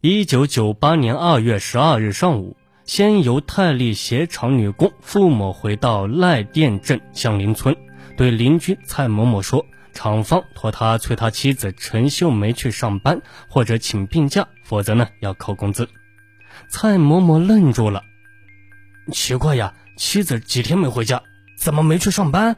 一九九八年二月十二日上午，先由泰利鞋厂女工付某回到赖店镇向林村，对邻居蔡某某说，厂方托他催他妻子陈秀梅去上班或者请病假，否则呢要扣工资。蔡某某愣住了，奇怪呀，妻子几天没回家，怎么没去上班？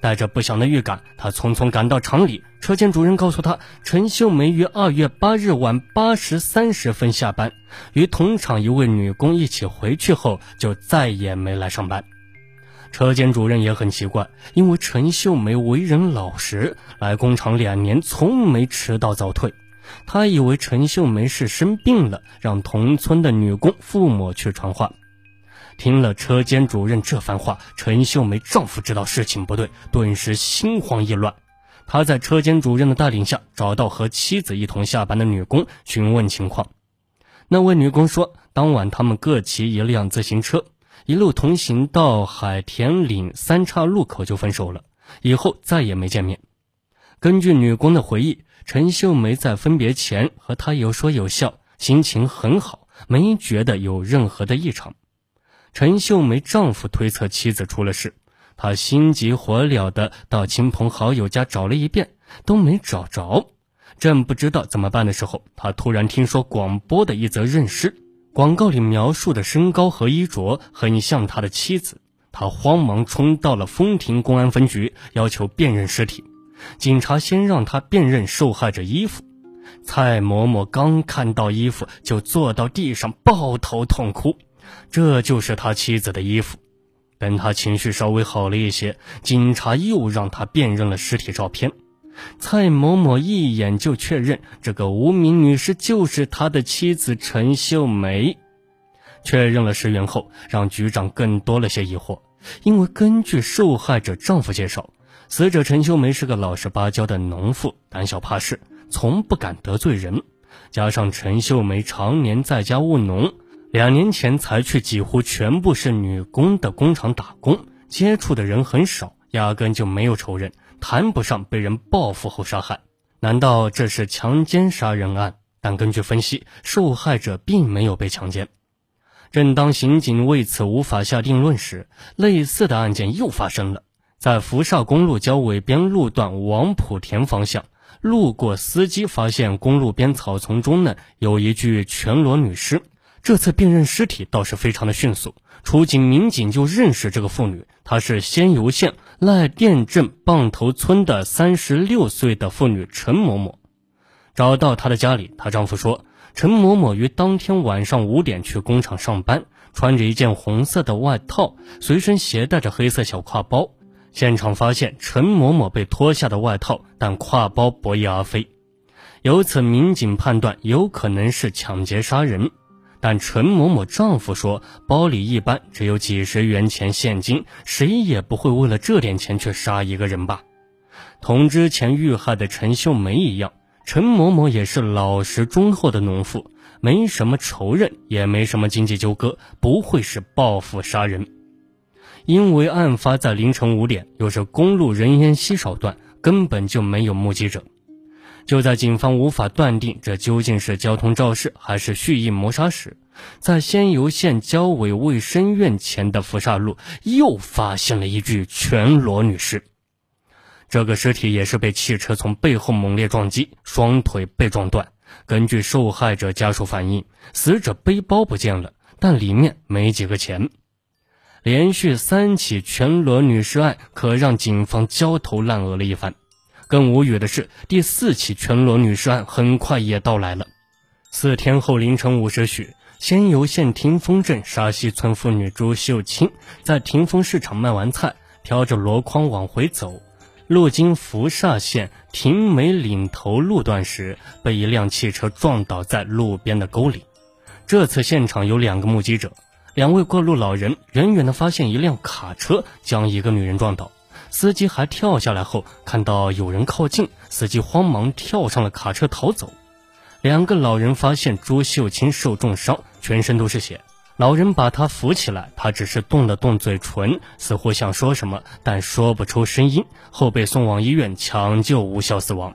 带着不祥的预感，他匆匆赶到厂里。车间主任告诉他，陈秀梅于二月八日晚八时三十分下班，与同厂一位女工一起回去后，就再也没来上班。车间主任也很奇怪，因为陈秀梅为人老实，来工厂两年从没迟到早退。他以为陈秀梅是生病了，让同村的女工付某去传话。听了车间主任这番话，陈秀梅丈夫知道事情不对，顿时心慌意乱。他在车间主任的带领下，找到和妻子一同下班的女工询问情况。那位女工说，当晚他们各骑一辆自行车，一路同行到海田岭三岔路口就分手了，以后再也没见面。根据女工的回忆，陈秀梅在分别前和他有说有笑，心情很好，没觉得有任何的异常。陈秀梅丈夫推测妻子出了事，他心急火燎地到亲朋好友家找了一遍，都没找着。正不知道怎么办的时候，他突然听说广播的一则认尸，广告里描述的身高和衣着很像他的妻子。他慌忙冲到了丰亭公安分局，要求辨认尸体。警察先让他辨认受害者衣服，蔡嬷嬷刚看到衣服，就坐到地上抱头痛哭。这就是他妻子的衣服。等他情绪稍微好了一些，警察又让他辨认了尸体照片。蔡某某一眼就确认，这个无名女尸就是他的妻子陈秀梅。确认了尸源后，让局长更多了些疑惑，因为根据受害者丈夫介绍，死者陈秀梅是个老实巴交的农妇，胆小怕事，从不敢得罪人。加上陈秀梅常年在家务农。两年前才去几乎全部是女工的工厂打工，接触的人很少，压根就没有仇人，谈不上被人报复后杀害。难道这是强奸杀人案？但根据分析，受害者并没有被强奸。正当刑警为此无法下定论时，类似的案件又发生了，在福厦公路交尾边路段王浦田方向，路过司机发现公路边草丛中呢有一具全裸女尸。这次辨认尸体倒是非常的迅速，出警民警就认识这个妇女，她是仙游县赖店镇棒头村的三十六岁的妇女陈某某。找到她的家里，她丈夫说，陈某某于当天晚上五点去工厂上班，穿着一件红色的外套，随身携带着黑色小挎包。现场发现陈某某被脱下的外套，但挎包不翼而飞，由此民警判断有可能是抢劫杀人。但陈某某丈夫说，包里一般只有几十元钱现金，谁也不会为了这点钱去杀一个人吧？同之前遇害的陈秀梅一样，陈某某也是老实忠厚的农妇，没什么仇人，也没什么经济纠葛，不会是报复杀人。因为案发在凌晨五点，又是公路人烟稀少段，根本就没有目击者。就在警方无法断定这究竟是交通肇事还是蓄意谋杀时，在仙游县交委卫生院前的福厦路又发现了一具全裸女尸。这个尸体也是被汽车从背后猛烈撞击，双腿被撞断。根据受害者家属反映，死者背包不见了，但里面没几个钱。连续三起全裸女尸案，可让警方焦头烂额了一番。更无语的是，第四起全裸女尸案很快也到来了。四天后凌晨五时许，仙游县霆峰镇沙溪村妇女朱秀清在霆峰市场卖完菜，挑着箩筐往回走，路经福厦县亭梅岭头路段时，被一辆汽车撞倒在路边的沟里。这次现场有两个目击者，两位过路老人远远地发现一辆卡车将一个女人撞倒。司机还跳下来后，看到有人靠近，司机慌忙跳上了卡车逃走。两个老人发现朱秀清受重伤，全身都是血。老人把她扶起来，她只是动了动嘴唇，似乎想说什么，但说不出声音。后被送往医院抢救，无效死亡。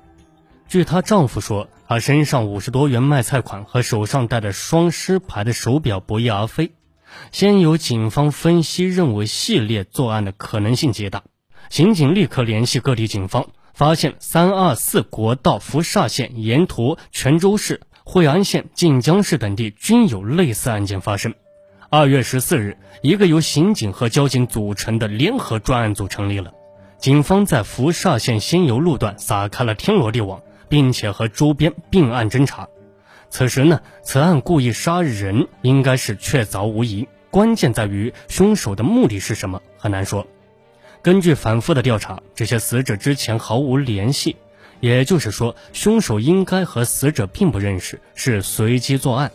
据她丈夫说，他身上五十多元卖菜款和手上戴的双狮牌的手表不翼而飞。先由警方分析认为系列作案的可能性极大，刑警立刻联系各地警方，发现三二四国道福厦线沿途泉州市、惠安县、晋江市等地均有类似案件发生。二月十四日，一个由刑警和交警组成的联合专案组成立了。警方在福厦县仙游路段撒开了天罗地网，并且和周边并案侦查。此时呢，此案故意杀人应该是确凿无疑，关键在于凶手的目的是什么，很难说。根据反复的调查，这些死者之前毫无联系，也就是说，凶手应该和死者并不认识，是随机作案。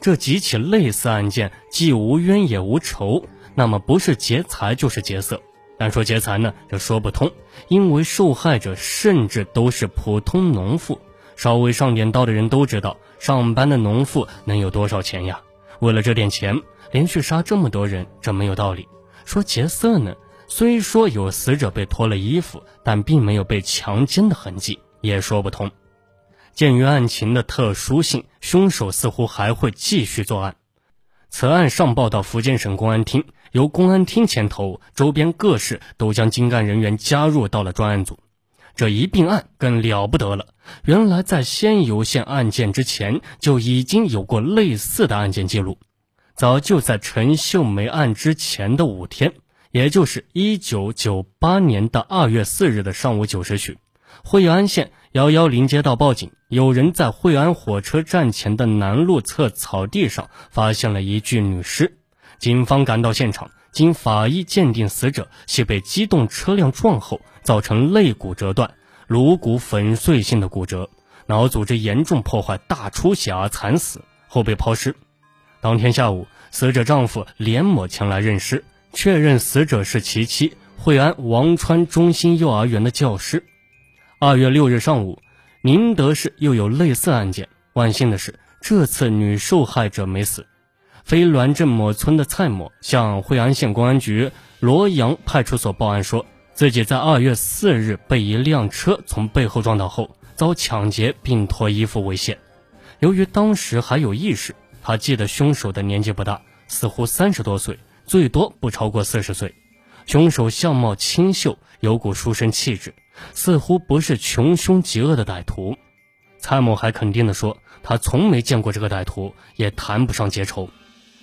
这几起类似案件既无冤也无仇，那么不是劫财就是劫色。但说劫财呢，这说不通，因为受害者甚至都是普通农妇。稍微上点道的人都知道，上班的农妇能有多少钱呀？为了这点钱，连续杀这么多人，这没有道理。说劫色呢，虽说有死者被脱了衣服，但并没有被强奸的痕迹，也说不通。鉴于案情的特殊性，凶手似乎还会继续作案。此案上报到福建省公安厅。由公安厅牵头，周边各市都将精干人员加入到了专案组。这一并案更了不得了，原来在仙游县案件之前就已经有过类似的案件记录。早就在陈秀梅案之前的五天，也就是一九九八年的二月四日的上午九时许，惠安县幺幺零接到报警，有人在惠安火车站前的南路侧草地上发现了一具女尸。警方赶到现场，经法医鉴定，死者系被机动车辆撞后造成肋骨折断、颅骨粉碎性的骨折，脑组织严重破坏、大出血而惨死，后被抛尸。当天下午，死者丈夫连某前来认尸，确认死者是其妻惠安王川中心幼儿园的教师。二月六日上午，宁德市又有类似案件，万幸的是，这次女受害者没死。飞銮镇某村的蔡某向惠安县公安局罗阳派出所报案，说自己在二月四日被一辆车从背后撞倒后遭抢劫并脱衣服猥亵。由于当时还有意识，他记得凶手的年纪不大，似乎三十多岁，最多不超过四十岁。凶手相貌清秀，有股书生气质，似乎不是穷凶极恶的歹徒。蔡某还肯定地说，他从没见过这个歹徒，也谈不上结仇。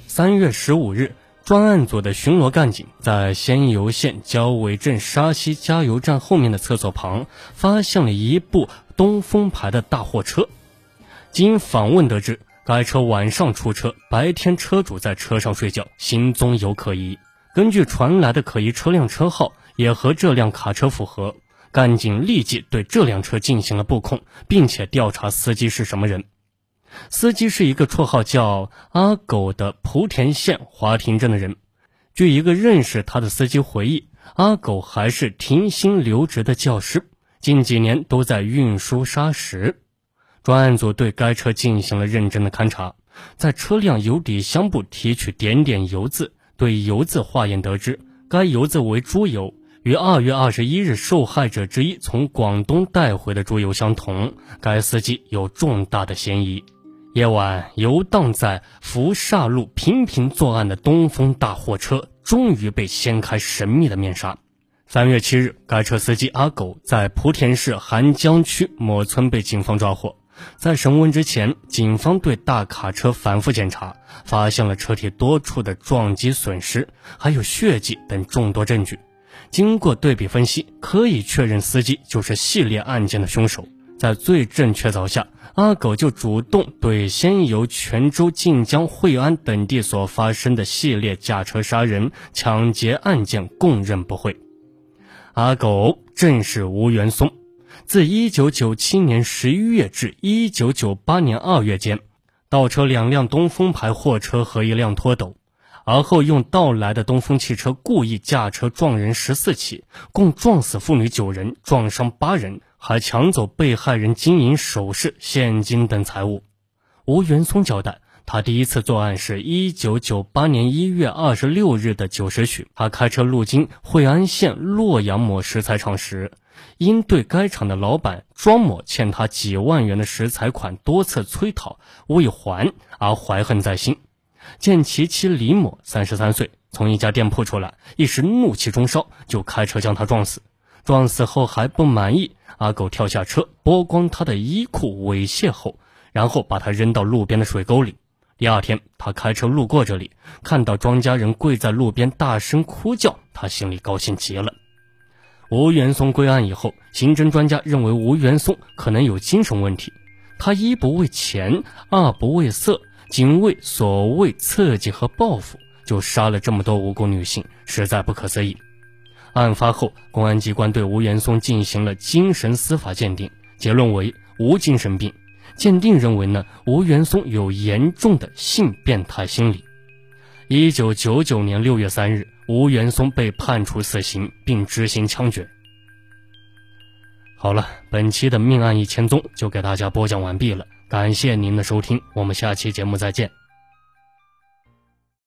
三月十五日，专案组的巡逻干警在仙游县交尾镇沙溪加油站后面的厕所旁，发现了一部东风牌的大货车。经访问得知，该车晚上出车，白天车主在车上睡觉，行踪有可疑。根据传来的可疑车辆车号，也和这辆卡车符合，干警立即对这辆车进行了布控，并且调查司机是什么人。司机是一个绰号叫阿狗的莆田县华亭镇的人。据一个认识他的司机回忆，阿狗还是停薪留职的教师，近几年都在运输砂石。专案组对该车进行了认真的勘查，在车辆油底箱部提取点点油渍，对油渍化验得知，该油渍为猪油，与二月二十一日受害者之一从广东带回的猪油相同。该司机有重大的嫌疑。夜晚游荡在福厦路频频作案的东风大货车，终于被掀开神秘的面纱。三月七日，该车司机阿狗在莆田市涵江区某村被警方抓获。在审问之前，警方对大卡车反复检查，发现了车体多处的撞击损失，还有血迹等众多证据。经过对比分析，可以确认司机就是系列案件的凶手。在罪证确凿下。阿狗就主动对先由泉州、晋江、惠安等地所发生的系列驾车杀人、抢劫案件供认不讳。阿狗正是吴元松，自1997年11月至1998年2月间，盗车两辆东风牌货车和一辆拖斗，而后用盗来的东风汽车故意驾车撞人十四起，共撞死妇女九人，撞伤八人。还抢走被害人金银首饰、现金等财物。吴元松交代，他第一次作案是一九九八年一月二十六日的九时许，他开车路经惠安县洛阳某石材厂时，因对该厂的老板庄某欠他几万元的食材款多次催讨未还而怀恨在心。见其妻李某三十三岁从一家店铺出来，一时怒气中烧，就开车将他撞死。撞死后还不满意，阿狗跳下车剥光他的衣裤猥亵后，然后把他扔到路边的水沟里。第二天，他开车路过这里，看到庄家人跪在路边大声哭叫，他心里高兴极了。吴元松归案以后，刑侦专家认为吴元松可能有精神问题，他一不为钱，二不为色，仅为所谓刺激和报复，就杀了这么多无辜女性，实在不可思议。案发后，公安机关对吴元松进行了精神司法鉴定，结论为无精神病。鉴定认为呢，吴元松有严重的性变态心理。一九九九年六月三日，吴元松被判处死刑并执行枪决。好了，本期的命案一千宗就给大家播讲完毕了，感谢您的收听，我们下期节目再见。